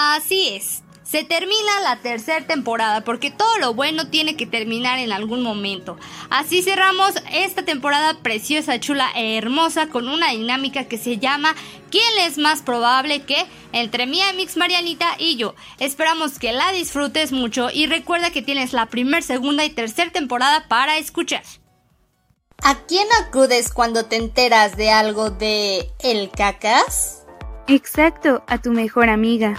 Así es. Se termina la tercera temporada porque todo lo bueno tiene que terminar en algún momento. Así cerramos esta temporada preciosa, chula e hermosa con una dinámica que se llama ¿Quién es más probable que? entre mi mix Marianita y yo. Esperamos que la disfrutes mucho y recuerda que tienes la primera, segunda y tercera temporada para escuchar. ¿A quién acudes cuando te enteras de algo de el cacas? Exacto, a tu mejor amiga.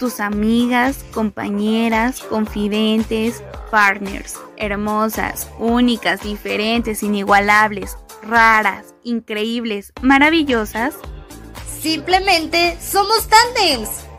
tus amigas, compañeras, confidentes, partners, hermosas, únicas, diferentes, inigualables, raras, increíbles, maravillosas. Simplemente somos tandems.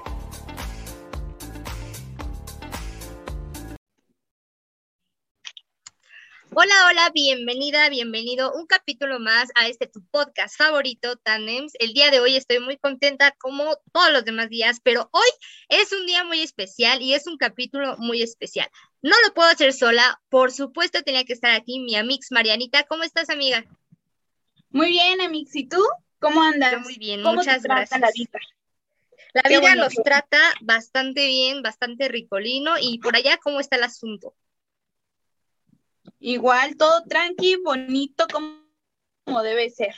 Hola, hola, bienvenida, bienvenido un capítulo más a este tu podcast favorito, Tandems. El día de hoy estoy muy contenta como todos los demás días, pero hoy es un día muy especial y es un capítulo muy especial. No lo puedo hacer sola, por supuesto tenía que estar aquí mi amix Marianita. ¿Cómo estás, amiga? Muy bien, amix. ¿Y tú? ¿Cómo andas? muy bien, muchas gracias. La vida, la vida nos trata bastante bien, bastante ricolino. ¿Y por allá cómo está el asunto? Igual, todo tranqui, bonito, como, debe ser.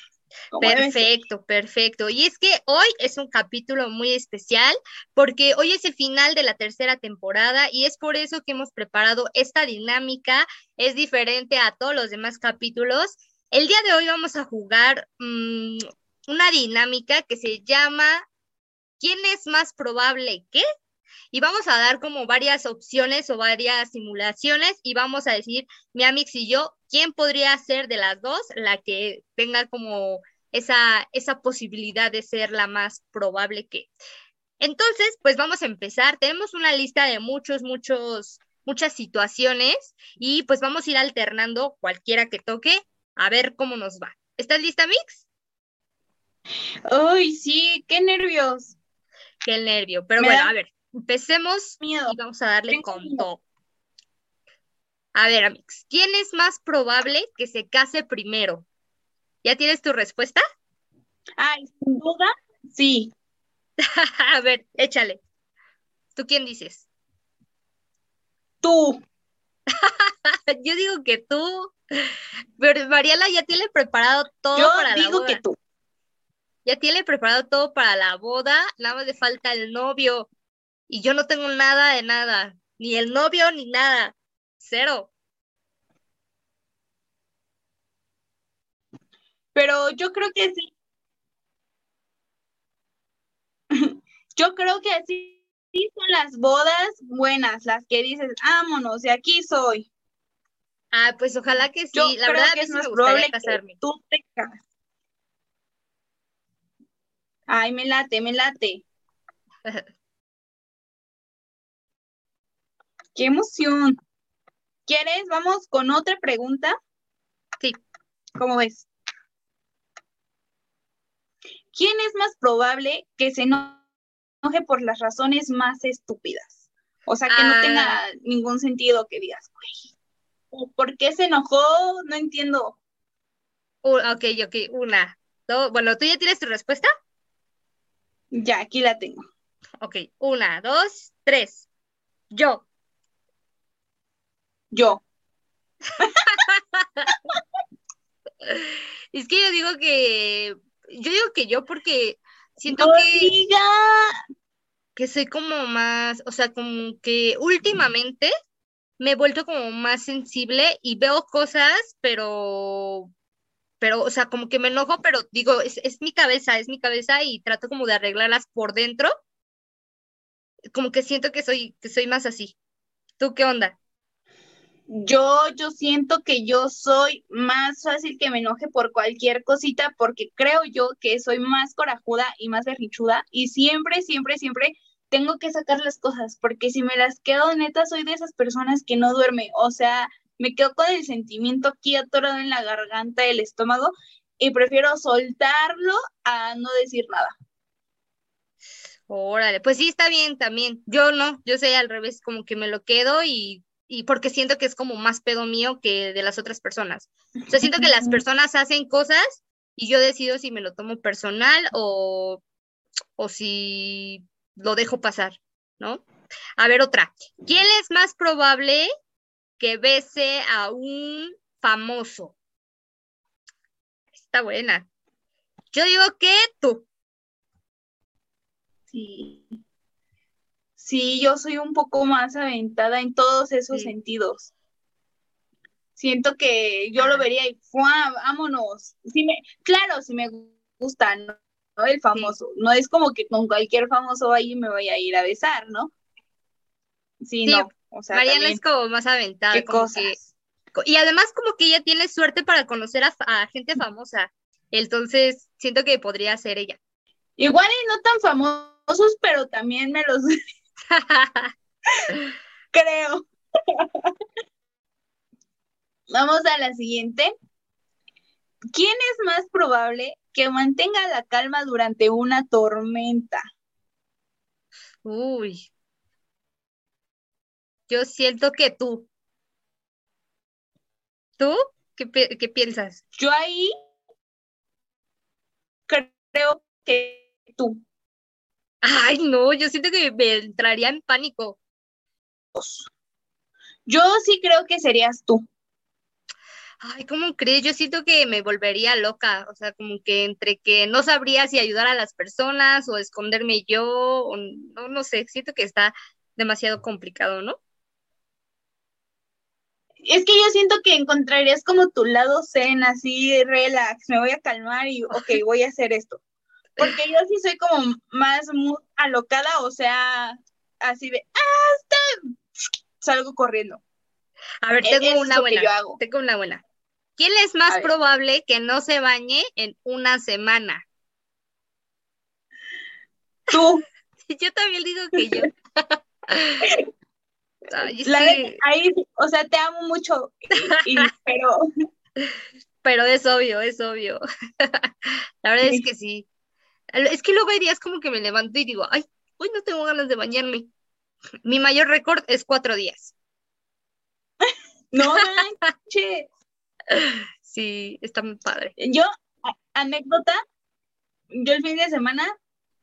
perfecto, perfecto. Y es que hoy es un capítulo muy especial porque hoy es el final de la tercera temporada y es por eso que hemos preparado esta dinámica. Es diferente a todos los demás capítulos. El día de hoy vamos a jugar mm, una dinámica que se llama ¿Quién es más probable que? Y vamos a dar como varias opciones o varias simulaciones y vamos a decir, mi Amix y yo, ¿quién podría ser de las dos la que tenga como esa, esa posibilidad de ser la más probable que? Entonces, pues vamos a empezar. Tenemos una lista de muchos, muchos, muchas situaciones y pues vamos a ir alternando cualquiera que toque a ver cómo nos va. ¿Estás lista, Mix? Uy, sí, qué nervios. Qué nervio. Pero bueno, a ver, Empecemos y vamos a darle con todo. A ver, Amix, ¿quién es más probable que se case primero? ¿Ya tienes tu respuesta? Ay, sin duda, sí. a ver, échale. ¿Tú quién dices? Tú. Yo digo que tú. Pero Mariela ya tiene preparado todo para la boda. Yo digo que tú. Ya tiene preparado todo para la boda, nada más le falta el novio y yo no tengo nada de nada, ni el novio ni nada, cero. Pero yo creo que sí. yo creo que sí, sí son las bodas buenas, las que dices, vámonos, de aquí soy. Ah, pues ojalá que sí. la verdad que es más probable casarme. tú te casas. Ay, me late, me late. ¡Qué emoción! ¿Quieres? Vamos con otra pregunta. Sí. ¿Cómo ves? ¿Quién es más probable que se enoje por las razones más estúpidas? O sea, que no tenga ah. ningún sentido que digas, güey, ¿por qué se enojó? No entiendo. ok, ok, una. bueno, ¿tú ya tienes tu respuesta? Ya, aquí la tengo. Ok, una, dos, tres. Yo. Yo. es que yo digo que, yo digo que yo porque siento que, que soy como más, o sea, como que últimamente me he vuelto como más sensible y veo cosas, pero, pero, o sea, como que me enojo, pero digo, es, es mi cabeza, es mi cabeza y trato como de arreglarlas por dentro. Como que siento que soy, que soy más así. ¿Tú qué onda? Yo, yo siento que yo soy más fácil que me enoje por cualquier cosita porque creo yo que soy más corajuda y más berrichuda y siempre, siempre, siempre tengo que sacar las cosas porque si me las quedo neta soy de esas personas que no duerme, o sea, me quedo con el sentimiento aquí atorado en la garganta, el estómago, y prefiero soltarlo a no decir nada. Órale, pues sí, está bien también. Yo no, yo sé al revés, como que me lo quedo y, y porque siento que es como más pedo mío que de las otras personas. O sea, siento que las personas hacen cosas y yo decido si me lo tomo personal o, o si lo dejo pasar, ¿no? A ver, otra. ¿Quién es más probable que bese a un famoso? Está buena. Yo digo que tú. Sí. Sí, yo soy un poco más aventada en todos esos sentidos. Siento que yo lo vería y vámonos. Sí me, claro, si me gusta, ¿no? El famoso. No es como que con cualquier famoso ahí me voy a ir a besar, ¿no? Sí, no. O sea, Mariana es como más aventada. y además como que ella tiene suerte para conocer a gente famosa. Entonces, siento que podría ser ella. Igual y no tan famosos, pero también me los creo. Vamos a la siguiente. ¿Quién es más probable que mantenga la calma durante una tormenta? Uy. Yo siento que tú. ¿Tú? ¿Qué, qué piensas? Yo ahí creo que tú. Ay, no, yo siento que me entraría en pánico. Yo sí creo que serías tú. Ay, ¿cómo crees? Yo siento que me volvería loca, o sea, como que entre que no sabría si ayudar a las personas o esconderme yo, o no, no sé, siento que está demasiado complicado, ¿no? Es que yo siento que encontrarías como tu lado zen, así, relax, me voy a calmar y, ok, voy a hacer esto. Porque yo sí soy como más alocada, o sea, así de, ¡ah, Salgo corriendo. A ver, tengo una buena. Tengo una buena. ¿Quién es más probable que no se bañe en una semana? Tú. yo también digo que yo. ahí, o sea, te amo mucho, pero... Pero es obvio, es obvio. La verdad es que sí. Es que luego hay días como que me levanto y digo, ay, hoy no tengo ganas de bañarme. Mi mayor récord es cuatro días. No che. Sí, está muy padre. Yo, anécdota, yo el fin de semana,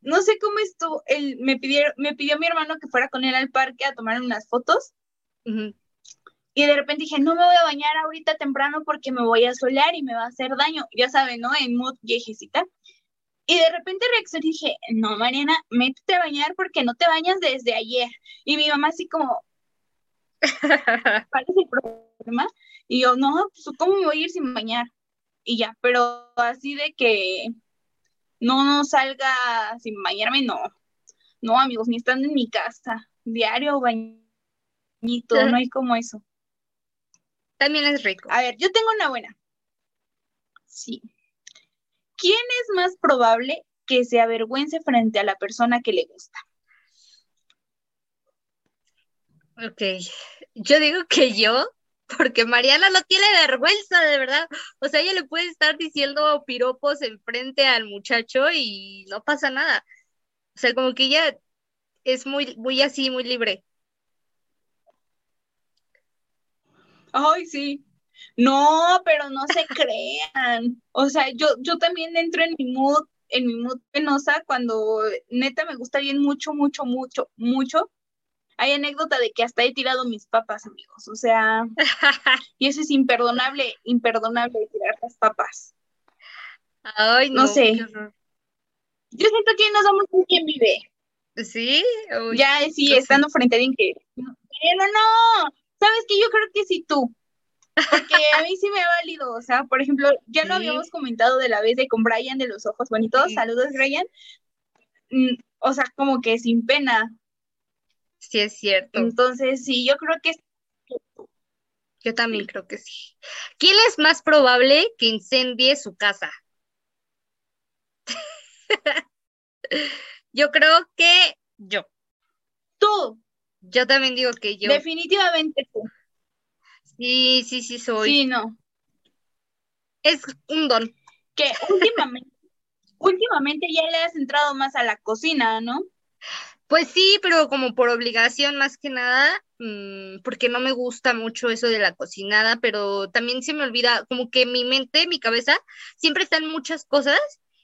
no sé cómo estuvo, él me pidió, me pidió mi hermano que fuera con él al parque a tomar unas fotos. Y de repente dije, no me voy a bañar ahorita temprano porque me voy a solear y me va a hacer daño. Ya saben, ¿no? En mood viejecita. Y de repente reaccioné y dije, no, Mariana, métete a bañar porque no te bañas desde ayer. Y mi mamá así como, ¿cuál es el problema? Y yo, no, pues ¿cómo me voy a ir sin bañar? Y ya, pero así de que no, no salga sin bañarme, no. No, amigos, ni estando en mi casa. Diario bañito, no hay como eso. También es rico. A ver, yo tengo una buena. Sí. ¿Quién es más probable que se avergüence frente a la persona que le gusta? Ok, yo digo que yo, porque Mariana no tiene vergüenza, de verdad. O sea, ella le puede estar diciendo piropos enfrente al muchacho y no pasa nada. O sea, como que ella es muy, muy así, muy libre. Ay, sí. No, pero no se crean. O sea, yo, yo también entro en mi mood, en mi mood penosa cuando neta me gusta bien mucho, mucho, mucho, mucho. Hay anécdota de que hasta he tirado mis papas, amigos. O sea, y eso es imperdonable, imperdonable tirar las papas. Ay, no, sé. Yo siento que nos damos un quien vive. ¿Sí? ya, sí, estando frente a alguien que... No, no, ¿sabes qué? Yo creo que sí tú. Porque a mí sí me ha valido, o sea, por ejemplo, ya lo habíamos comentado de la vez de con Brian de los ojos bonitos, saludos Brian, mm, o sea, como que sin pena. Sí, es cierto. Entonces, sí, yo creo que... Yo también creo que sí. ¿Quién es más probable que incendie su casa? yo creo que yo. Tú. Yo también digo que yo. Definitivamente tú. Sí, sí, sí soy. Sí, no. Es un don. Que últimamente, últimamente ya le has entrado más a la cocina, ¿no? Pues sí, pero como por obligación más que nada, mm, porque no me gusta mucho eso de la cocinada, pero también se me olvida, como que mi mente, mi cabeza, siempre están muchas cosas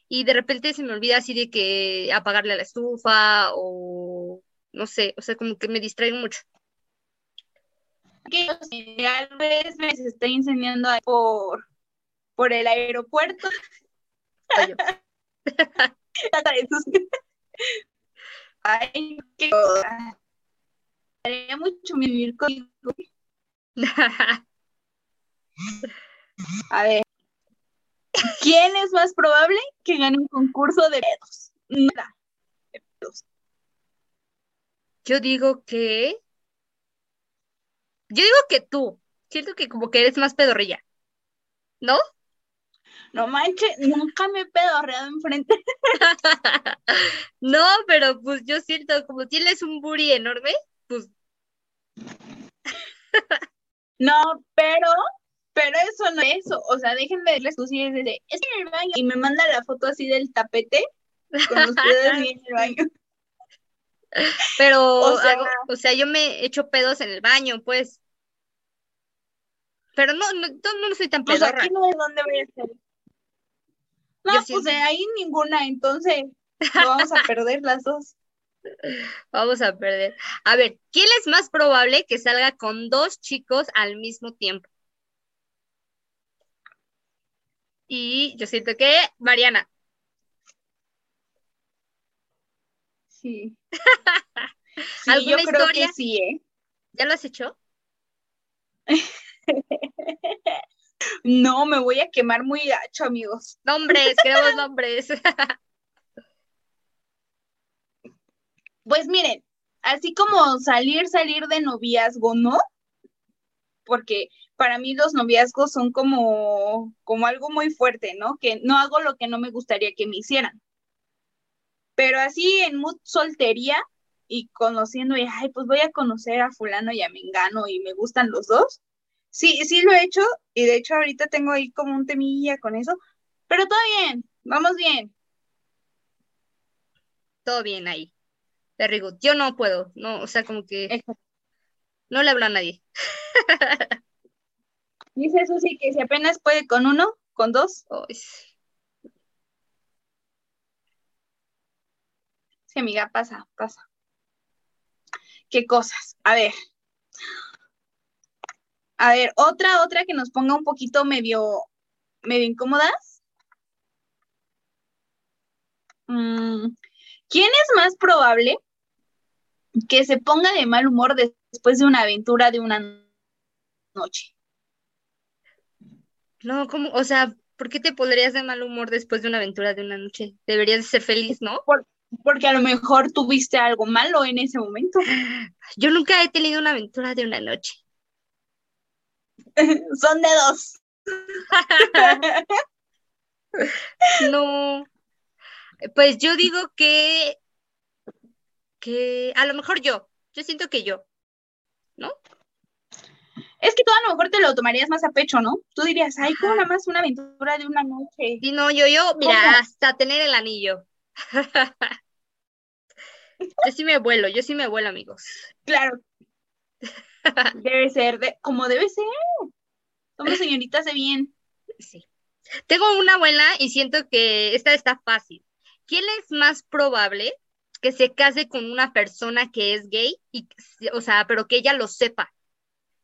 y de repente se me olvida así de que apagarle la estufa o no sé, o sea, como que me distraigo mucho. Que tal vez me se está incendiando por, por el aeropuerto. Ay. Haría mucho vivir contigo. A ver. ¿Quién es más probable que gane un concurso de pedos? Nada. Yo digo que. Yo digo que tú. Siento que como que eres más pedorrilla. ¿No? No manches, nunca me he pedorreado enfrente. no, pero pues yo siento, como tienes un booty enorme, pues. no, pero, pero eso no es eso. O sea, déjenme verles tú si es es en el baño. Y me manda la foto así del tapete con ustedes en el baño. Pero, o sea, o sea, yo me echo pedos en el baño, pues. Pero no, no, no, soy tan pedorra. Pues aquí no es donde voy a estar. No, pues de ahí ninguna, entonces vamos a perder las dos. Vamos a perder. A ver, ¿quién es más probable que salga con dos chicos al mismo tiempo? Y yo siento que Mariana. Sí. sí yo creo que sí, ¿eh? ¿Ya lo has hecho? No, me voy a quemar muy gacho, amigos. Nombres, queremos nombres. Pues miren, así como salir, salir de noviazgo, ¿no? Porque para mí los noviazgos son como, como algo muy fuerte, ¿no? Que no hago lo que no me gustaría que me hicieran. Pero así en mood soltería y conociendo, y ay, pues voy a conocer a fulano y a Mengano y me gustan los dos, Sí, sí lo he hecho y de hecho ahorita tengo ahí como un temilla con eso, pero todo bien, vamos bien. Todo bien ahí. Very good. Yo no puedo, no, o sea, como que no le hablo a nadie. Dice sí que si apenas puede con uno, con dos. Sí, amiga, pasa, pasa. ¿Qué cosas? A ver, a ver, otra, otra que nos ponga un poquito medio, medio incómodas. Mm, ¿Quién es más probable que se ponga de mal humor después de una aventura de una noche? No, como, o sea, ¿por qué te pondrías de mal humor después de una aventura de una noche? Deberías ser feliz, ¿no? Porque a lo mejor tuviste algo malo en ese momento. Yo nunca he tenido una aventura de una noche. Son de dos. no. Pues yo digo que, que a lo mejor yo, yo siento que yo, ¿no? Es que tú a lo mejor te lo tomarías más a pecho, ¿no? Tú dirías, ay, como nada más una aventura de una noche. Sí, no, yo, yo, mira, hasta tener el anillo. Yo sí me vuelo, yo sí me vuelo, amigos. Claro, Debe ser, de, como debe ser. Somos señoritas de bien. Sí. Tengo una buena y siento que esta está fácil. ¿Quién es más probable que se case con una persona que es gay y, o sea, pero que ella lo sepa?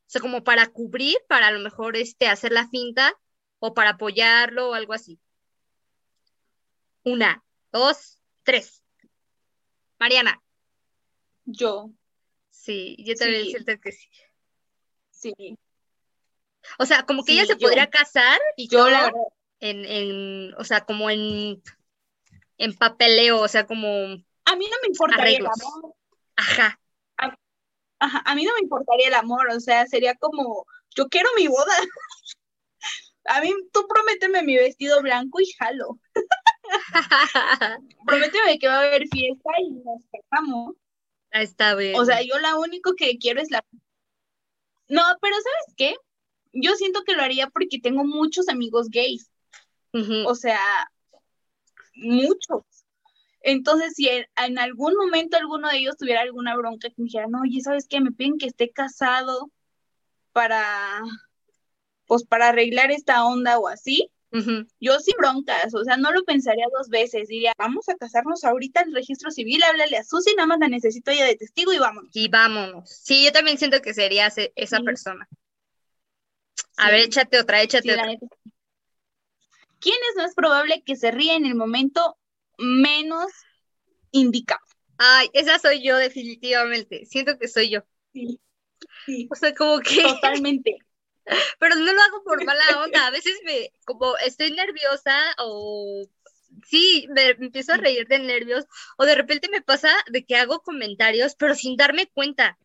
O sea, como para cubrir, para a lo mejor este, hacer la finta o para apoyarlo o algo así. Una, dos, tres. Mariana. Yo. Sí, yo también siento que sí. Sí. O sea, como que ella se podría casar y yo la verdad. En, en, o sea, como en, en papeleo, o sea, como... A mí no me importaría el amor. Ajá. A, ajá. A mí no me importaría el amor, o sea, sería como, yo quiero mi boda. A mí, tú prométeme mi vestido blanco y jalo. prométeme que va a haber fiesta y nos casamos. Está bien. O sea, yo lo único que quiero es la... No, pero ¿sabes qué? yo siento que lo haría porque tengo muchos amigos gays. O sea, muchos. Entonces, si en, algún momento alguno de ellos tuviera alguna bronca que me dijera, no, oye, ¿sabes qué? Me piden que esté casado para, pues, para arreglar esta onda o así. Yo sin broncas, o sea, no lo pensaría dos veces. Diría, vamos a casarnos ahorita en el registro civil, háblale a Susi, nada más la necesito ella de testigo y vámonos. Y vámonos. Sí, yo también siento que sería esa persona. A ver, échate otra, échate otra. ¿Quién es más probable que se ríe en el momento menos indicado? Ay, esa soy yo definitivamente. Siento que soy yo. Sí. sí. O sea, como que... Totalmente. Pero no lo hago por mala onda. A veces me, como estoy nerviosa o sí, me empiezo a reír de nervios o de repente me pasa de que hago comentarios, pero sin darme cuenta.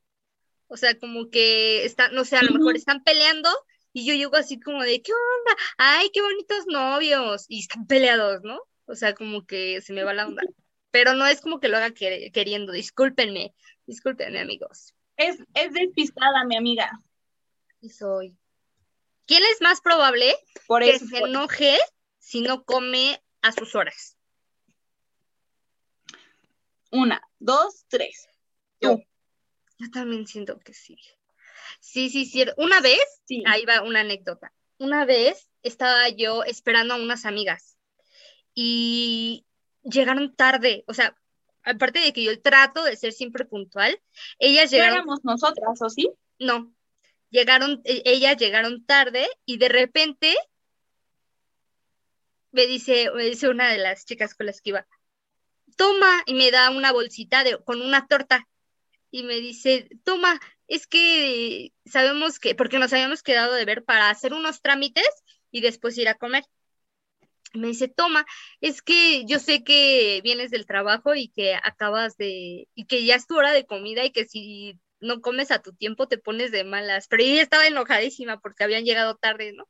O sea, como que están, no sé, a lo mejor están peleando y yo llego así como de, ¿qué onda? Ay, qué bonitos novios. Y están peleados, ¿no? O sea, como que se me va la onda. Pero no es como que lo haga queriendo. Discúlpenme, discúlpenme, amigos. Es, es despistada, mi amiga. Y soy. ¿Quién es más probable que se enoje si no come a sus horas? Una, dos, tres. Yo. Yo también siento que sí. Sí, sí, sí. Una vez, ahí va una anécdota. Una vez estaba yo esperando a unas amigas y llegaron tarde. O sea, aparte de que yo trato de ser siempre puntual, ellas llegaron. éramos nosotras, o sí? No. Llegaron, e, ellas llegaron tarde y de repente me dice, me dice una de las chicas con las que iba, toma, y me da una bolsita de, con una torta. Y me dice, toma, es que sabemos que, porque nos habíamos quedado de ver para hacer unos trámites y después ir a comer. Me dice, toma, es que yo sé que vienes del trabajo y que acabas de, y que ya es tu hora de comida y que si no comes a tu tiempo te pones de malas. Pero ella estaba enojadísima porque habían llegado tarde, ¿no?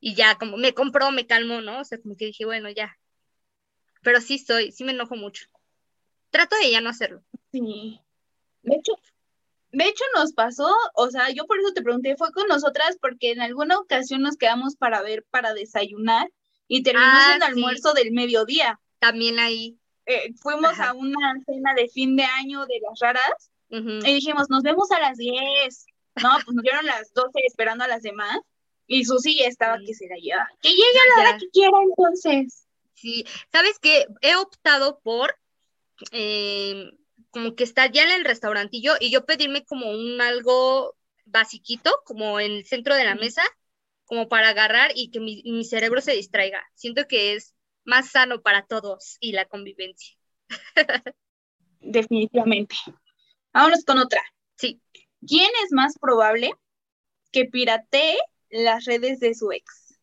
Y ya como me compró, me calmó, ¿no? O sea, como que dije, bueno, ya. Pero sí soy, sí me enojo mucho. Trato de ya no hacerlo. Sí. De hecho, de hecho, nos pasó, o sea, yo por eso te pregunté, fue con nosotras porque en alguna ocasión nos quedamos para ver, para desayunar y terminó ah, el almuerzo del mediodía. También ahí. Eh, fuimos a una cena de fin de año de las raras y dijimos, nos vemos a las 10. No, pues nos dieron las 12 esperando a las demás y Susi ya estaba que se la lleva. Que llegue a la hora que quiera entonces. Sí, ¿sabes qué? He optado por... Eh, como que estar ya en el restaurantillo y yo pedirme como un algo basiquito, como en el centro de la mesa, como para agarrar y que mi, cerebro se distraiga. Siento que es más sano para todos y la convivencia. Definitivamente. Vámonos con otra. Sí. ¿Quién es más probable que piratee las redes de su ex?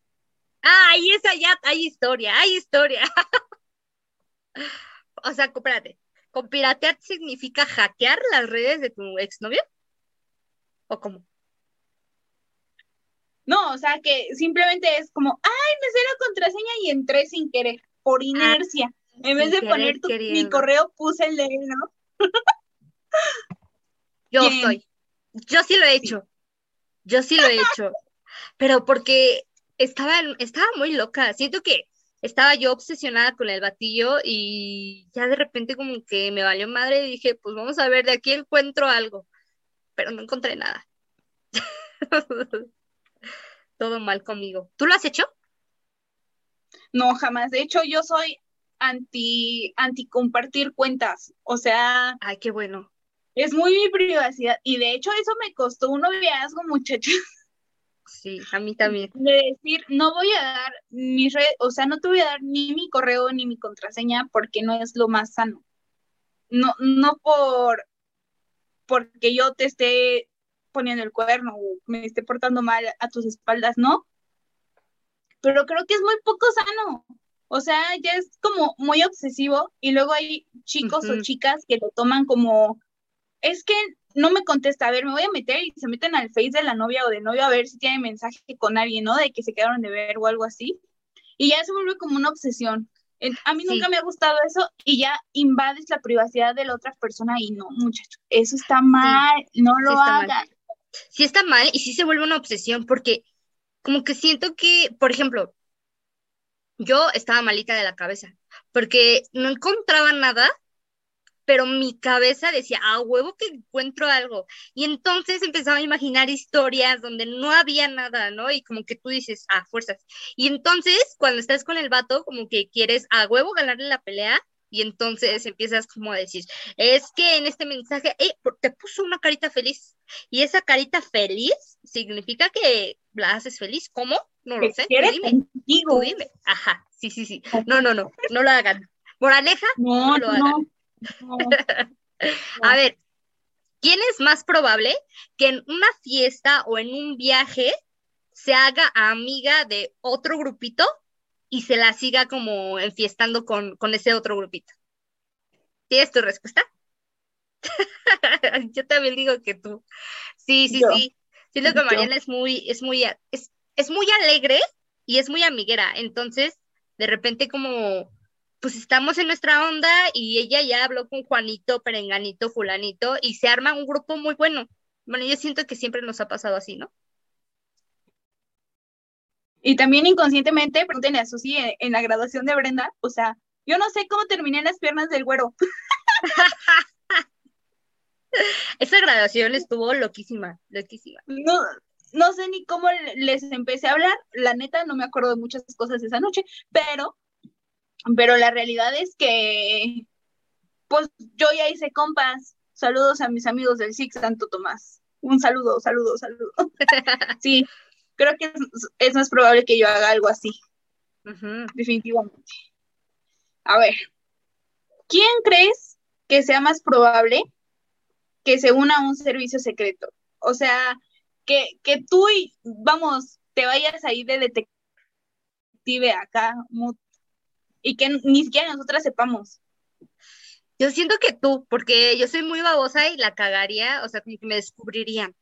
Ah, ahí esa ya hay historia, hay historia. o sea, espérate, ¿Con piratear significa hackear las redes de tu exnovio? ¿O cómo? No, o sea que simplemente es como, ay, me sé la contraseña y entré sin querer, por ah, inercia. en vez de poner mi correo, puse el de él, ¿no? Yo soy. Yo sí lo he hecho. Yo sí lo he hecho. Pero porque estaba, estaba muy loca. Siento que estaba yo obsesionada con el batillo y ya de repente como que me valió madre y dije, pues vamos a ver, de aquí encuentro algo, pero no encontré nada. Todo mal conmigo. ¿Tú lo has hecho? No, jamás. De hecho, yo soy anti, anti compartir cuentas. O sea. Ay, qué bueno. Es muy mi privacidad. Y de hecho, eso me costó un noviazgo, muchachos. Sí, a mí también. De decir, no voy a dar mi red, o sea, no te voy a dar ni mi correo ni mi contraseña porque no es lo más sano. No, no por porque yo te esté poniendo el cuerno o me esté portando mal a tus espaldas, no. Pero creo que es muy poco sano. O sea, ya es como muy obsesivo y luego hay chicos o chicas que lo toman como, es que no me contesta, a ver, me voy a meter y se meten al face de la novia o del novio a ver si tiene mensaje con alguien, ¿no? De que se quedaron de ver o algo así. Y ya se vuelve como una obsesión. A mí nunca me ha gustado eso y ya invades la privacidad de la otra persona y no, muchacho, eso está mal, no lo hagas. sí está mal y sí se vuelve una obsesión porque como que siento que, por ejemplo, yo estaba malita de la cabeza porque no encontraba nada, pero mi cabeza decía, ah, huevo que encuentro algo. Y entonces empezaba a imaginar historias donde no había nada, ¿no? Y como que tú dices, ah, fuerzas. Y entonces, cuando estás con el vato, como que quieres a huevo ganarle la pelea, y entonces empiezas como a decir, es que en este mensaje, eh, te puso una carita feliz y esa carita feliz significa que la haces feliz, ¿cómo? No lo sé. Dime, dime. Ajá, sí, sí, sí. No, no, no, no lo hagan. Moraleja, no, no lo hagan. a ver, ¿quién es más probable que en una fiesta o en un viaje se haga amiga de otro grupito y se la siga como enfiestando con, con ese otro grupito. ¿Tienes tu respuesta? Yo también digo que tú. Sí, sí, sí. Siento que Mariana es muy, es muy, es, es muy alegre y es muy amiguera. Entonces, de repente como, pues estamos en nuestra onda y ella ya habló con Juanito, Perenganito, Fulanito y se arma un grupo muy bueno. Bueno, yo siento que siempre nos ha pasado así, ¿no? Y también inconscientemente, pregúntenle a Susi en, la graduación de Brenda, o sea, yo no sé cómo terminé en las piernas del güero. Esa graduación estuvo loquísima, loquísima. No, no sé ni cómo les empecé a hablar, la neta no me acuerdo de muchas cosas esa noche, pero, pero la realidad es que, pues yo ya hice compas. Saludos a mis amigos del SIC Santo Tomás. Un saludo, saludo, saludo. sí, creo que es, más probable que yo haga algo así. Definitivamente. A ver, ¿quién crees que sea más probable que se una a un servicio secreto? O sea, que, que tú y, vamos, te vayas ahí de detective acá y que ni siquiera nosotras sepamos. Yo siento que tú, porque yo soy muy babosa y la cagaría, o sea, que me descubrirían.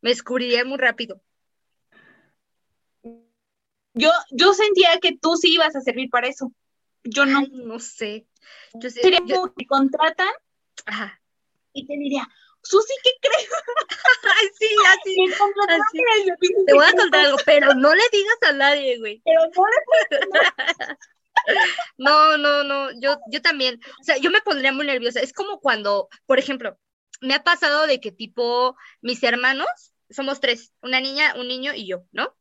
Me descubrirían muy rápido yo, yo sentía que tú sí ibas a servir para eso. Yo no. no sé. Yo sé Sería como que contratan Ajá. y te diría, Susi, ¿qué crees? Ay, sí, así. Te voy a contar algo, pero no le digas a nadie, güey. Pero no le No, no, no, yo, yo también, o sea, yo me pondría muy nerviosa. Es como cuando, por ejemplo, me ha pasado de que tipo mis hermanos, somos tres, una niña, un niño y yo, ¿no?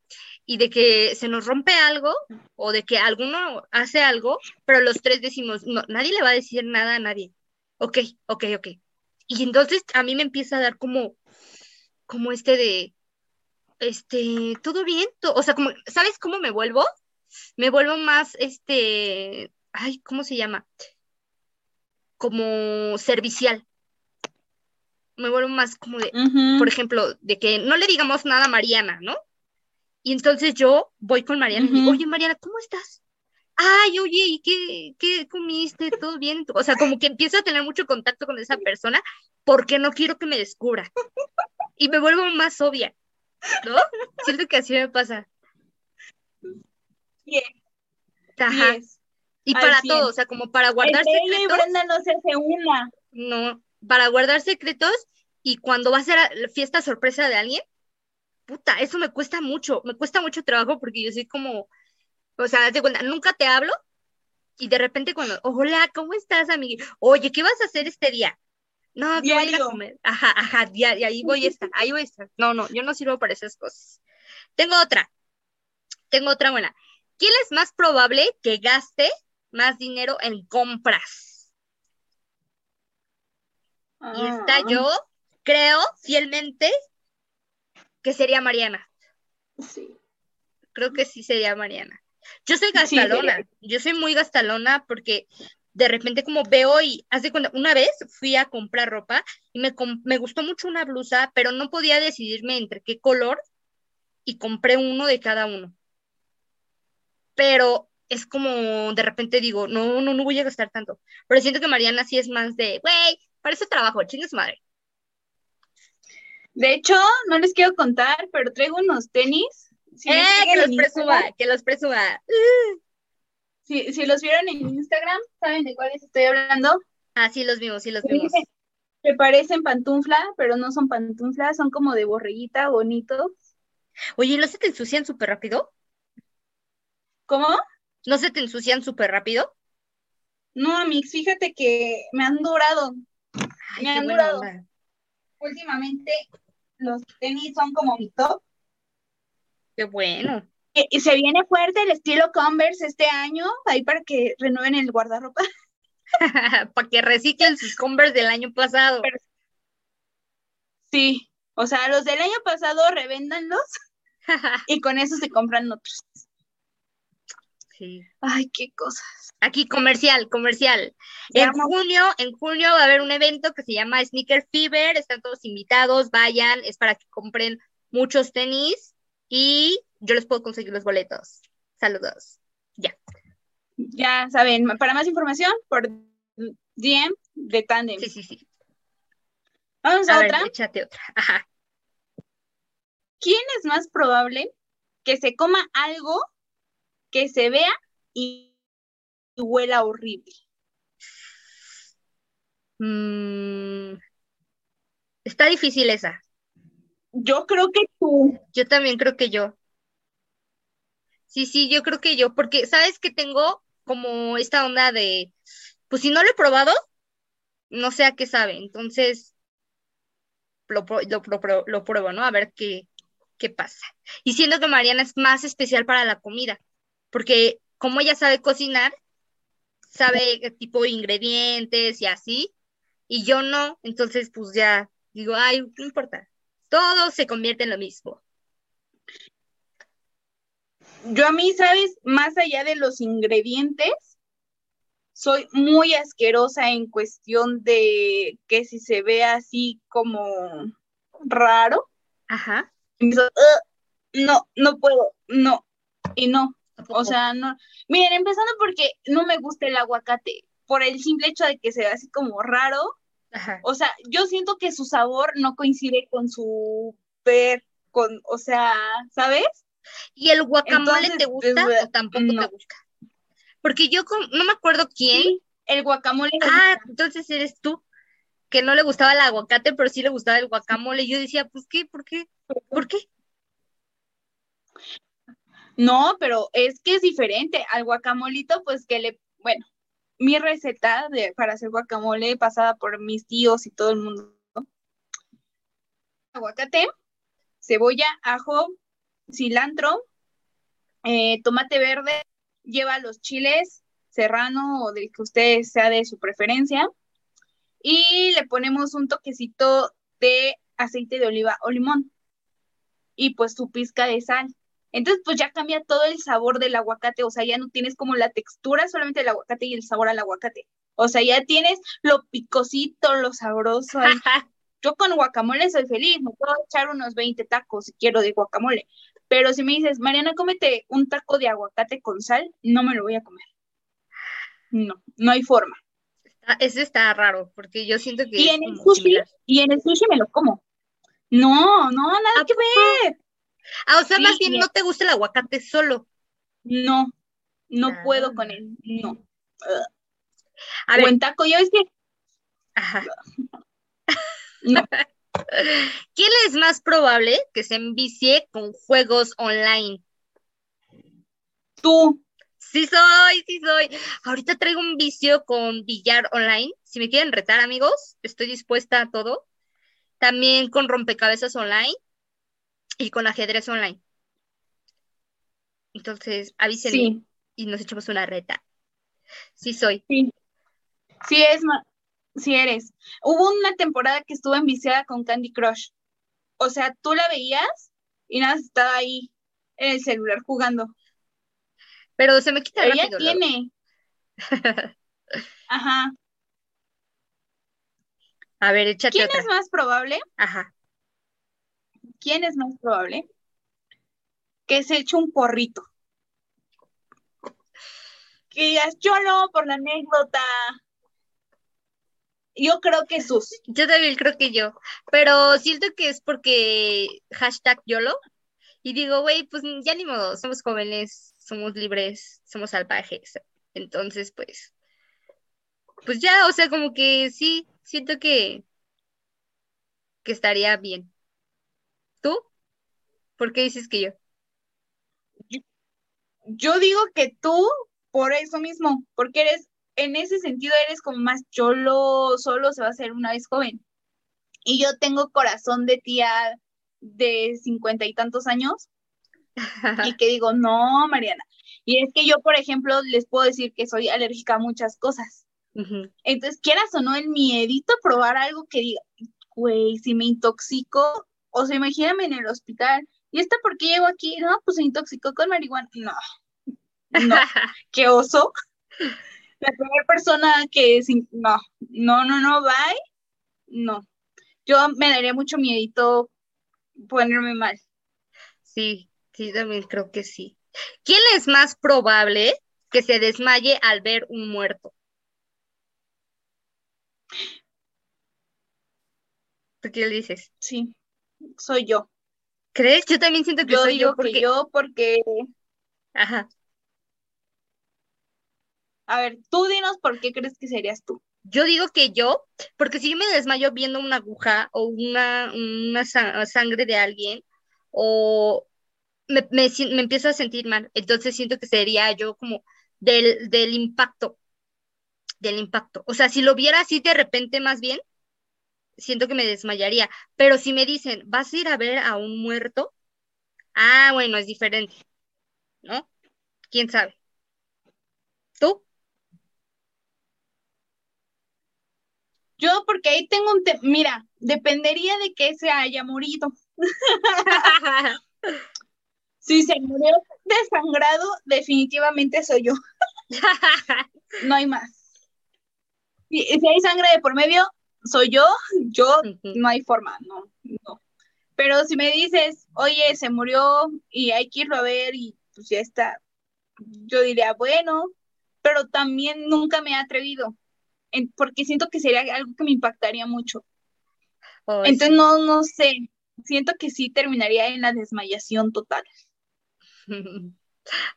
y de que se nos rompe algo o de que alguno hace algo, pero los tres decimos, no, nadie le va a decir nada a nadie. Ok, ok, ok. Y entonces a mí me empieza a dar como, como este de, este, todo bien, o sea, como, ¿sabes cómo me vuelvo? Me vuelvo más, este, ay, ¿cómo se llama? Como servicial. Me vuelvo más como de, por ejemplo, de que no le digamos nada a Mariana, ¿no? Y entonces yo voy con Mariana y digo, oye Mariana, ¿cómo estás? Ay, oye, ¿y qué, qué comiste? ¿Todo bien? O sea, como que empiezo a tener mucho contacto con esa persona porque no quiero que me descubra. Y me vuelvo más obvia, ¿no? Siento que así me pasa. Bien. Ajá. Y para todo, o sea, como para guardar secretos. Brenda no se hace una. No, para guardar secretos y cuando va a ser la fiesta sorpresa de alguien, puta, eso me cuesta mucho, me cuesta mucho trabajo porque yo soy como, o sea, de cuenta, nunca te hablo y de repente cuando, hola, ¿cómo estás, amiga? Oye, ¿qué vas a hacer este día? No, voy a ir a comer. Ajá, ajá, y ahí voy a estar, ahí voy a estar. No, no, yo no sirvo para esas cosas. Tengo otra, tengo otra buena. ¿Quién es más probable que gaste más dinero en compras? Y esta ah. yo creo fielmente que sería Mariana. Sí. Creo que sí sería Mariana. Yo soy gastalona, yo soy muy gastalona porque de repente como veo y hace cuando una vez fui a comprar ropa y me, me gustó mucho una blusa, pero no podía decidirme entre qué color y compré uno de cada uno. Pero es como de repente digo, no, no, no voy a gastar tanto. Pero siento que Mariana sí es más de, güey, para eso trabajo, chingues madre. De hecho, no les quiero contar, pero traigo unos tenis. eh, que los presuma, que los presuma. Si, si los vieron en Instagram, ¿saben de cuáles estoy hablando? Ah, sí los vimos, sí los vimos. que parecen pantufla, pero no son pantuflas, son como de borreguita, bonitos. Oye, ¿no se te ensucian súper rápido? ¿Cómo? ¿No se te ensucian súper rápido? No, Amix, fíjate que me han durado. Ay, me han durado. onda. Últimamente los tenis son como mi top. Qué bueno. Y y se viene fuerte el estilo Converse este año, ahí para que renueven el guardarropa. Para que reciclen sus Converse del año pasado. Sí, o sea, los del año pasado revéndanlos y con eso se compran otros. Sí. Ay, qué cosas. Aquí comercial, comercial. En junio, en junio va a haber un evento que se llama Sneaker Fever, están todos invitados, vayan, es para que compren muchos tenis y yo les puedo conseguir los boletos. Saludos. Ya. Ya saben, para más información por DM de Tandem. Sí, sí, sí. Vamos a, A ver, otra. échate otra. Ajá. ¿Quién es más probable que se coma algo que se vea y y huela horrible? Mm, está difícil esa. Yo creo que tú. Yo también creo que yo. Sí, sí, yo creo que yo, porque sabes que tengo como esta onda de, pues si no lo he probado, no sé a qué sabe, entonces lo, lo, lo pruebo, ¿no? A ver qué, qué pasa. Y siento que Mariana es más especial para la comida, porque como ella sabe cocinar, sabe tipo ingredientes y así, y yo no, entonces pues ya digo, ay, no importa, todo se convierte en lo mismo. Yo a mí, ¿sabes? Más allá de los ingredientes, soy muy asquerosa en cuestión de que si se ve así como raro, Ajá. empiezo, "Ugh, no, no puedo, no, y no. O sea, no. Miren, empezando porque no me gusta el aguacate, por el simple hecho de que se ve así como raro. Ajá. O sea, yo siento que su sabor no coincide con su ver, con, o sea, ¿sabes? ¿Y el guacamole Entonces, te gusta pues, o tampoco no. te gusta? Porque yo con- no me acuerdo quién. Sí, el guacamole. Ah, gusta. entonces eres tú, que no le gustaba el aguacate, pero sí le gustaba el guacamole. Yo decía, pues, ¿qué? ¿Por qué? ¿Por qué? No, pero es que es diferente. Al guacamolito, pues que le, bueno, mi receta de, para hacer guacamole pasada por mis tíos y todo el mundo. Aguacate, cebolla, ajo, cilantro, eh, tomate verde, lleva los chiles serrano o del que usted sea de su preferencia. Y le ponemos un toquecito de aceite de oliva o limón. Y pues su pizca de sal. Entonces, pues ya cambia todo el sabor del aguacate, o sea, ya no tienes como la textura solamente del aguacate y el sabor al aguacate. O sea, ya tienes lo picosito, lo sabroso. ahí. Yo con guacamole soy feliz, me puedo echar unos 20 tacos si quiero de guacamole. Pero si me dices, Mariana, cómete un taco de aguacate con sal, no me lo voy a comer. No, no hay forma. Ah, Ese está raro, porque yo siento que Y en el sushi, similar. y en el sushi me lo como. No, no, nada ¿A que ver. Ah, o sea, más bien no te gusta el aguacate solo. No, no Ah. puedo con él, no. A O ver, en taco, ya ves que ajá. no, ¿Quién es más probable que se envicie con juegos online? tú, Sí soy, sí soy. Ahorita traigo un vicio con billar online. Si me quieren retar, amigos, estoy dispuesta a todo. También con rompecabezas online y con ajedrez online. Entonces, avísenme sí, y nos echamos una reta. Sí soy. sí. Sí es, sí eres. Hubo una temporada que estuve enviciada con Candy Crush. O sea, tú la veías y nada, estaba ahí en el celular jugando. Pero se me quita Ella rápido. tiene. Ajá. A ver, échate ¿Quién otra. es más probable? Ajá. ¿Quién es más probable que se eche un porrito? Que digas, no, por la anécdota. Yo creo que sus. Yo también creo que yo, pero siento que es porque hashtag YOLO y digo, güey, pues ya ni modo, somos jóvenes, somos libres, somos salvajes. Entonces, pues, pues ya, o sea, como que sí, siento que que estaría bien. ¿Tú? ¿Por qué dices que yo? Yo, digo que tú, por eso mismo, porque eres, en ese sentido eres como más cholo, solo se va a hacer una vez joven. Y yo tengo corazón de tía de cincuenta y tantos años y que digo, no, Mariana. Y es que yo, por ejemplo, les puedo decir que soy alérgica a muchas cosas. Entonces, quieras o no, el miedito probar algo que diga, güey, si me intoxico, o sea, imagíname en el hospital, ¿y esta por qué llego aquí? No, pues se intoxicó con marihuana. No, no, qué oso. La primera persona que, no, no, no, no, bye, no. Yo me daría mucho miedito ponerme mal. Sí, sí, también creo que sí. ¿Quién es más probable que se desmaye al ver un muerto? ¿Tú qué le dices? Sí, soy yo. ¿Crees? Yo también siento que soy yo porque... yo porque... Ajá. A ver, tú dinos por qué crees que serías tú. Yo digo que yo, porque si yo me desmayo viendo una aguja o una, una sangre de alguien, o me, me, empiezo a sentir mal, entonces siento que sería yo como del, del impacto, del impacto. O sea, si lo viera así de repente más bien, siento que me desmayaría. Pero si me dicen, vas a ir a ver a un muerto, ah, bueno, es diferente, ¿no? ¿Quién sabe? ¿Tú? Yo, porque ahí tengo un tema, mira, dependería de que se haya morido. si se murió desangrado, definitivamente soy yo. no hay más. Si, si, hay sangre de por medio, soy yo, yo no hay forma, no, no. Pero si me dices, oye, se murió y hay que irlo a ver y pues ya está, yo diría, bueno, pero también nunca me he atrevido, porque siento que sería algo que me impactaría mucho. Oh, Entonces, no, no sé, siento que sí terminaría en la desmayación total.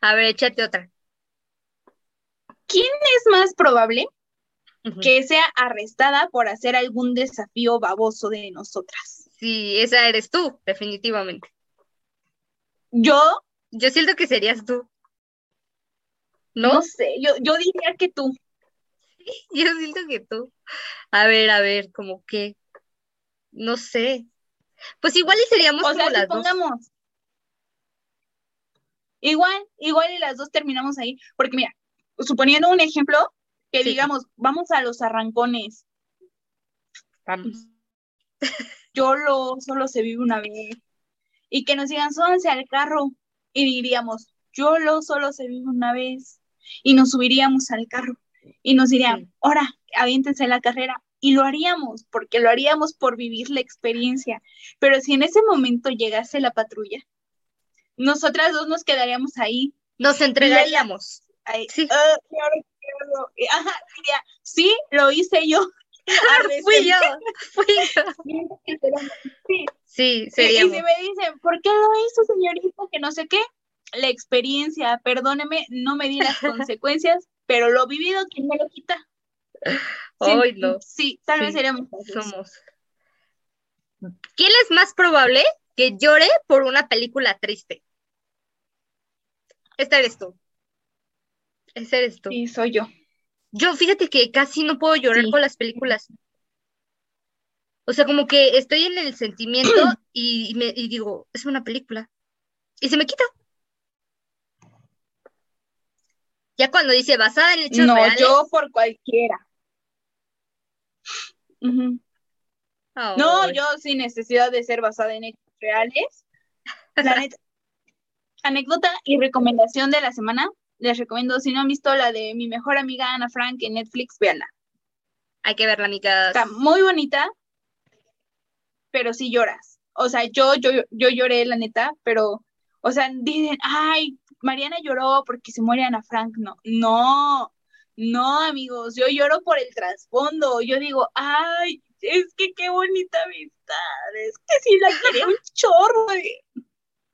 A ver, échate otra. ¿Quién es más probable que sea arrestada por hacer algún desafío baboso de nosotras. Sí, esa eres tú, definitivamente. ¿Yo? Yo siento que serías tú. ¿No? No sé, yo, yo diría que tú. yo siento que tú. A ver, a ver, como que. No sé. Pues igual y seríamos como las dos. Igual, igual y las dos terminamos ahí. Porque mira, suponiendo un ejemplo, que digamos, vamos a los arrancones. Vamos. Yo lo solo se vive una vez. Y que nos digan, súbanse al carro. Y diríamos, yo lo solo se vive una vez. Y nos subiríamos al carro. Y nos dirían, ahora, aviéntense la carrera. Y lo haríamos, porque lo haríamos por vivir la experiencia. Pero si en ese momento llegase la patrulla, nosotras dos nos quedaríamos ahí. Nos entregaríamos. Ahí. Sí. Ah, Ajá, sí, lo hice yo. fui yo, fui yo. Sí, sí sería. Y, si me dicen, ¿por qué lo hizo, señorita? Que no sé qué. La experiencia, perdóneme, no me di las consecuencias, pero lo vivido, ¿quién me lo quita? Hoy no. Sí, tal vez seríamos. Somos. ¿Quién es más probable que llore por una película triste? Esta eres tú. Ese eres tú. Sí, soy yo. Yo, fíjate que casi no puedo llorar con las películas. O sea, como que estoy en el sentimiento y, me, digo, es una película. Y se me quita. Ya cuando dice basada en hechos no, reales. No, yo por cualquiera. No, yo sin necesidad de ser basada en hechos reales. anécdota y recomendación de la semana les recomiendo, si no han visto la de mi mejor amiga Ana Frank en Netflix, véanla. Hay que verla, amiga. Está muy bonita, pero sí lloras. O sea, yo, yo, yo lloré, la neta, pero, o sea, dicen, ay, Mariana lloró porque se muere Ana Frank. No, no, no, amigos, yo lloro por el trasfondo. Yo digo, ay, es que qué bonita amistad, es que sí la quería un chorro.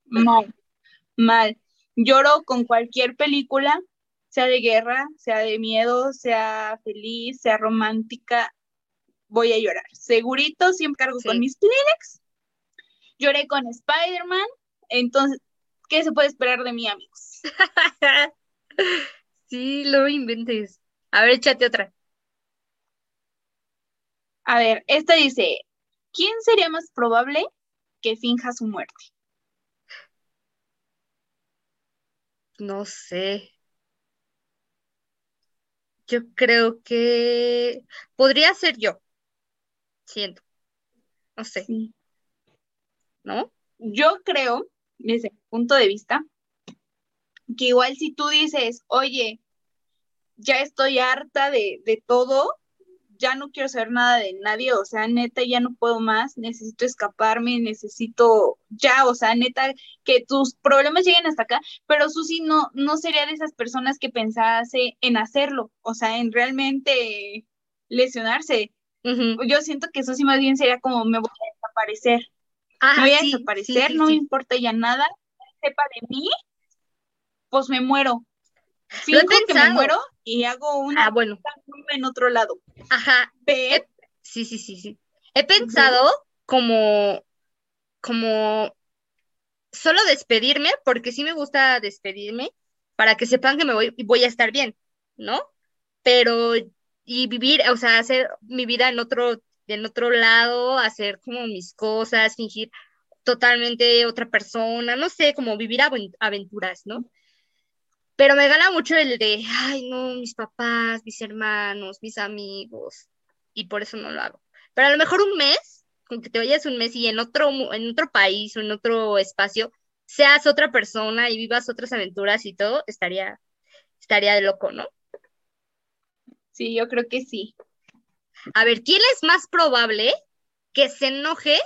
Mal, mal lloro con cualquier película, sea de guerra, sea de miedo, sea feliz, sea romántica, voy a llorar. Segurito, siempre cargo con mis Kleenex. Lloré con Spider-Man. Entonces, ¿qué se puede esperar de mí, amigos? sí, lo inventes. A ver, échate otra. A ver, esta dice, ¿quién sería más probable que finja su muerte? No sé. Yo creo que podría ser yo. Siento. No sé. ¿No? Yo creo, desde mi punto de vista, que igual si tú dices, oye, ya estoy harta de, de todo, ya no quiero saber nada de nadie, o sea, neta, ya no puedo más, necesito escaparme, necesito ya, o sea, neta, que tus problemas lleguen hasta acá, pero Susi no, no sería de esas personas que pensase en hacerlo, o sea, en realmente lesionarse. Yo siento que Susi más bien sería como, me voy a desaparecer. me voy a desaparecer, no me importa ya nada, sepa de mí, pues me muero. Fingo que me muero y hago una ah, bueno. en otro lado. Ajá. sí, sí, sí, sí. He pensado como, como solo despedirme, porque sí me gusta despedirme, para que sepan que me voy, voy a estar bien, ¿no? Pero, y vivir, o sea, hacer mi vida en otro, en otro lado, hacer como mis cosas, fingir totalmente otra persona, no sé, como vivir aventuras, ¿no? Pero me gana mucho el de, ay, no, mis papás, mis hermanos, mis amigos, y por eso no lo hago. Pero a lo mejor un mes, con que te vayas un mes y en otro, en otro país o en otro espacio, seas otra persona y vivas otras aventuras y todo, estaría, estaría de loco, ¿no? Sí, yo creo que sí. A ver, ¿quién es más probable que se enoje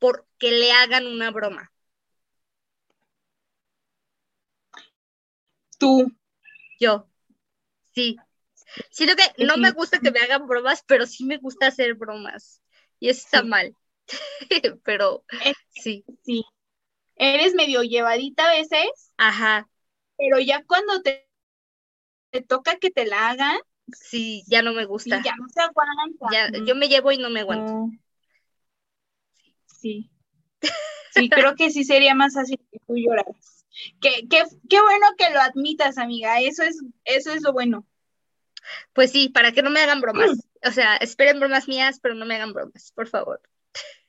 porque le hagan una broma? Tú. Yo. Sí. Siento que no me gusta que me hagan bromas, pero sí me gusta hacer bromas. Y eso está mal. pero sí. Sí. Eres medio llevadita a veces. Ajá. Pero ya cuando te, te toca que te la hagan. Sí, ya no me gusta. ya no se aguanta. Ya, yo me llevo y no me aguanto. Sí. Sí, creo que sí sería más fácil que tú lloras. Qué, qué, bueno que lo admitas, amiga. Eso es, eso es lo bueno. Pues sí, para que no me hagan bromas. O sea, esperen bromas mías, pero no me hagan bromas, por favor.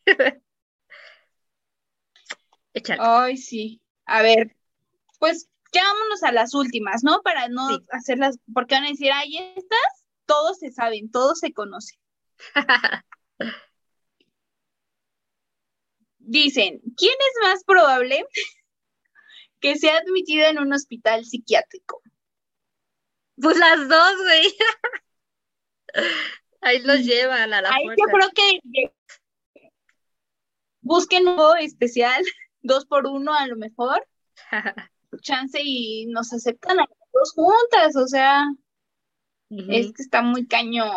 Ay, sí. A ver, pues ya vámonos a las últimas, ¿no? Para no hacerlas, porque van a decir, ay, estas, todos se saben, todos se conocen. Dicen, ¿quién es más probable que sea admitida en un hospital psiquiátrico? Pues las dos, güey. Ahí los llevan a la Ahí yo creo que busquen uno especial, dos por uno a lo mejor. Chance y nos aceptan a dos juntas, o sea, es que está muy cañón.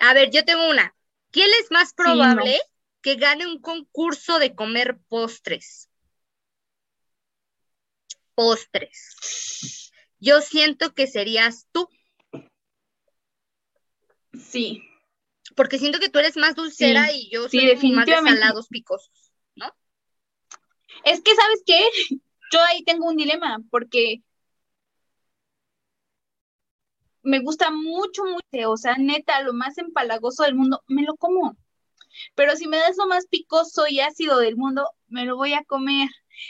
A ver, yo tengo una. ¿Quién es más probable que gane un concurso de comer postres? Postres. Yo siento que serías tú. Sí. Porque siento que tú eres más dulcera y yo soy más de salados picosos, ¿no? Es que, ¿sabes qué? Yo ahí tengo un dilema, porque me gusta mucho, mucho, o sea, neta, lo más empalagoso del mundo, me lo como. Pero si me das lo más picoso y ácido del mundo, me lo voy a comer.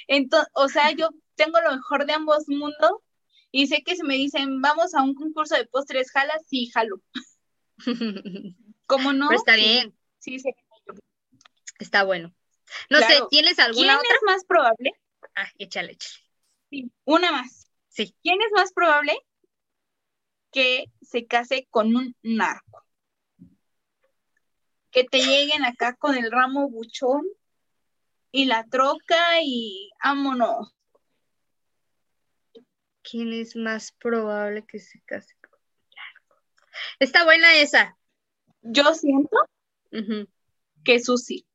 Entonces, o sea, yo tengo lo mejor de ambos mundos y sé que si me dicen, vamos a un concurso de postres, jala, sí, jalo. ¿Cómo no? está bien. Sí, sí. Está bueno. No sé, ¿tienes alguna ¿Quién es más probable? Ah, échale, échale. Sí, una más. Sí. ¿Quién es más probable que se case con un narco? Que te lleguen acá con el ramo buchón y la troca y vámonos. ¿Quién es más probable que se case con Largo? Está buena esa. Yo siento que Susi.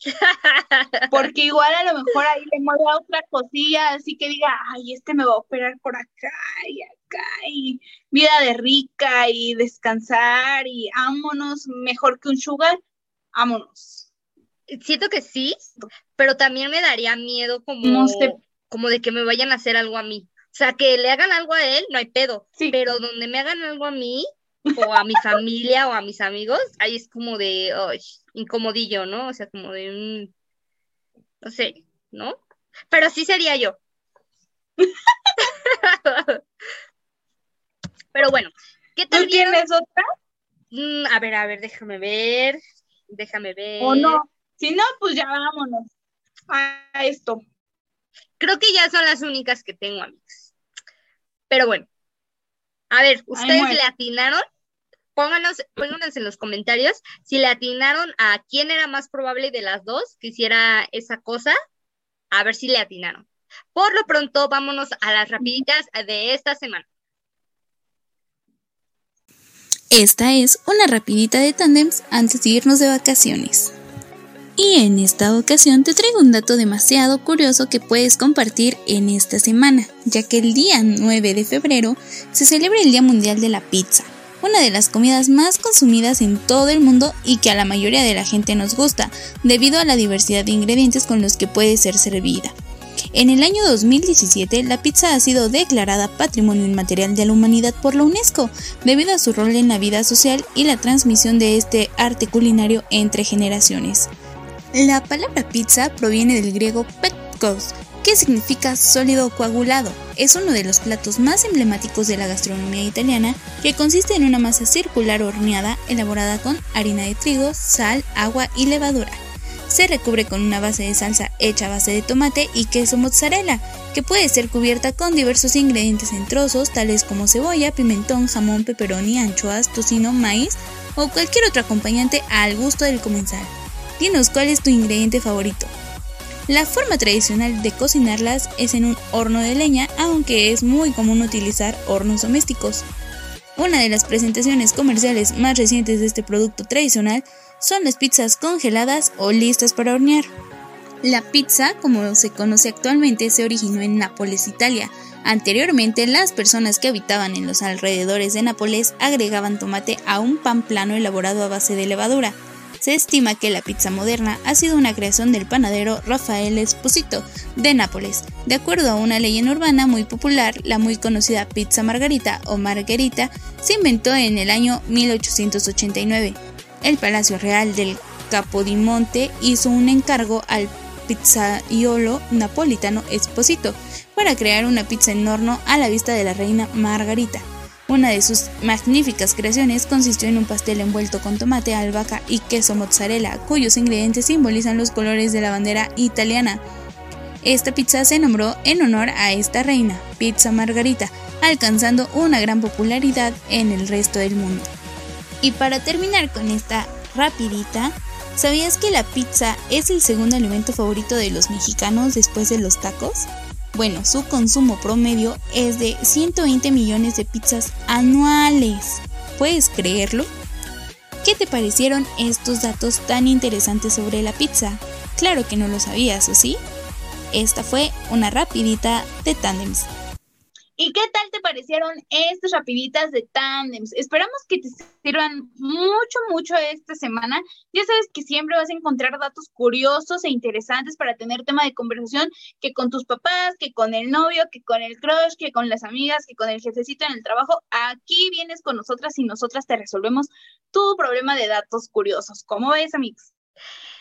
Porque igual a lo mejor ahí le mueve otra cosilla, así que diga, ay, este me va a operar por acá y acá, y vida de rica y descansar y ámonos, mejor que un sugar, ámonos. Siento que sí, pero también me daría miedo como, como de que me vayan a hacer algo a mí. O sea, que le hagan algo a él, no hay pedo. Pero donde me hagan algo a mí, o a mi familia, o a mis amigos, ahí es como de, ay, incomodillo, ¿no? O sea, como de un, no sé, ¿no? Pero sí sería yo. Pero bueno, ¿qué tal? ¿Tú tienes otra? Mm, a ver, a ver, déjame ver. Déjame ver. O no. Si no, pues ya vámonos a esto. Creo que ya son las únicas que tengo, amigos. Pero bueno, a ver, ¿ustedes le atinaron? Pónganos, pónganos en los comentarios si le atinaron a quién era más probable de las dos que hiciera esa cosa. A ver si le atinaron. Por lo pronto, vámonos a las rapiditas de esta semana. Esta es una rapidita de tandems antes de irnos de vacaciones. Y en esta ocasión te traigo un dato demasiado curioso que puedes compartir en esta semana, ya que el día 9 de febrero se celebra el Día Mundial de la Pizza, una de las comidas más consumidas en todo el mundo y que a la mayoría de la gente nos gusta, debido a la diversidad de ingredientes con los que puede ser servida. En el año 2017, la pizza ha sido declarada Patrimonio Inmaterial de la Humanidad por la UNESCO, debido a su rol en la vida social y la transmisión de este arte culinario entre generaciones. La palabra pizza proviene del griego petkos, que significa sólido coagulado. Es uno de los platos más emblemáticos de la gastronomía italiana, que consiste en una masa circular horneada elaborada con harina de trigo, sal, agua y levadura. Se recubre con una base de salsa hecha a base de tomate y queso mozzarella, que puede ser cubierta con diversos ingredientes en trozos, tales como cebolla, pimentón, jamón, pepperoni, anchoas, tocino, maíz o cualquier otro acompañante al gusto del comensal. Dinos cuál es tu ingrediente favorito. La forma tradicional de cocinarlas es en un horno de leña, aunque es muy común utilizar hornos domésticos. Una de las presentaciones comerciales más recientes de este producto tradicional son las pizzas congeladas o listas para hornear. La pizza, como se conoce actualmente, se originó en Nápoles, Italia. Anteriormente, las personas que habitaban en los alrededores de Nápoles agregaban tomate a un pan plano elaborado a base de levadura. Se estima que la pizza moderna ha sido una creación del panadero Rafael Esposito de Nápoles. De acuerdo a una leyenda urbana muy popular, la muy conocida pizza margarita o margarita se inventó en el año 1889. El Palacio Real del Capodimonte hizo un encargo al pizzaiolo napolitano Esposito para crear una pizza en horno a la vista de la reina Margarita. Una de sus magníficas creaciones consistió en un pastel envuelto con tomate, albahaca y queso mozzarella, cuyos ingredientes simbolizan los colores de la bandera italiana. Esta pizza se nombró en honor a esta reina, Pizza Margarita, alcanzando una gran popularidad en el resto del mundo. Y para terminar con esta rapidita, ¿sabías que la pizza es el segundo alimento favorito de los mexicanos después de los tacos? Bueno, su consumo promedio es de 120 millones de pizzas anuales. ¿Puedes creerlo? ¿Qué te parecieron estos datos tan interesantes sobre la pizza? Claro que no lo sabías, ¿o sí? Esta fue una rapidita de Tandems. Parecieron estas rapiditas de tandems? Esperamos que te sirvan mucho, mucho esta semana. Ya sabes que siempre vas a encontrar datos curiosos e interesantes para tener tema de conversación que con tus papás, que con el novio, que con el crush, que con las amigas, que con el jefecito en el trabajo. Aquí vienes con nosotras y nosotras te resolvemos tu problema de datos curiosos. ¿Cómo ves, Amix?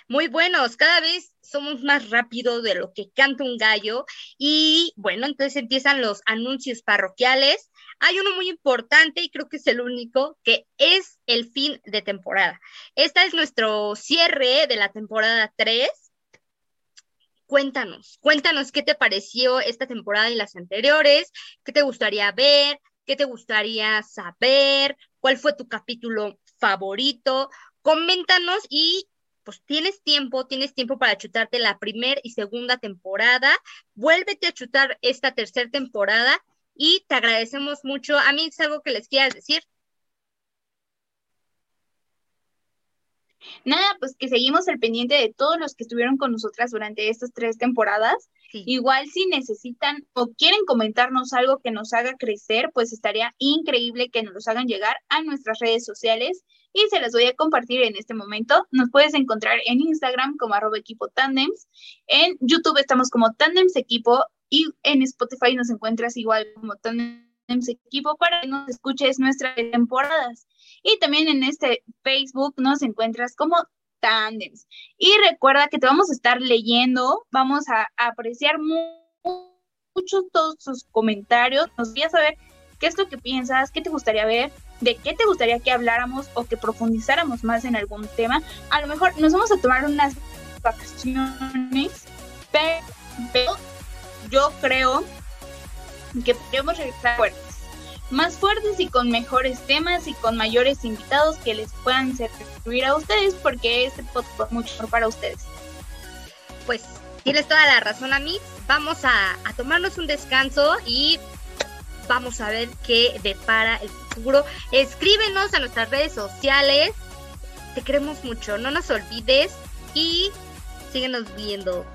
Muy buenos, cada vez somos más rápidos de lo que canta un gallo y bueno, entonces empiezan los anuncios parroquiales. Hay uno muy importante y creo que es el único, que es el fin de temporada. Esta es nuestro cierre de la temporada 3. Cuéntanos, cuéntanos qué te pareció esta temporada y las anteriores, qué te gustaría ver, qué te gustaría saber, cuál fue tu capítulo favorito. Coméntanos y pues tienes tiempo, tienes tiempo para chutarte la primera y segunda temporada. Vuélvete a chutar esta tercera temporada y te agradecemos mucho. A mí es algo que les quieras decir. Nada, pues que seguimos al pendiente de todos los que estuvieron con nosotras durante estas tres temporadas. Igual si necesitan o quieren comentarnos algo que nos haga crecer, pues estaría increíble que nos los hagan llegar a nuestras redes sociales y se las voy a compartir en este momento. Nos puedes encontrar en Instagram como arroba equipo tandems, en YouTube estamos como tandems equipo y en Spotify nos encuentras igual como tandems equipo para que nos escuches nuestras temporadas. Y también en este Facebook nos encuentras como Tandems. Y recuerda que te vamos a estar leyendo, vamos a, apreciar mucho todos sus comentarios. Nos voy a saber qué es lo que piensas, qué te gustaría ver, de qué te gustaría que habláramos o que profundizáramos más en algún tema. A lo mejor nos vamos a tomar unas vacaciones, pero, yo creo que podemos regresar fuertes más fuertes y con mejores temas y con mayores invitados que les puedan servir a ustedes porque este podcast es mucho mejor para ustedes. Pues tienes toda la razón, a mí. Vamos a, a tomarnos un descanso y vamos a ver qué depara el futuro. Escríbenos a nuestras redes sociales. Te queremos mucho, no nos olvides y síguenos viendo.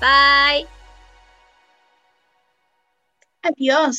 Bye. Adiós.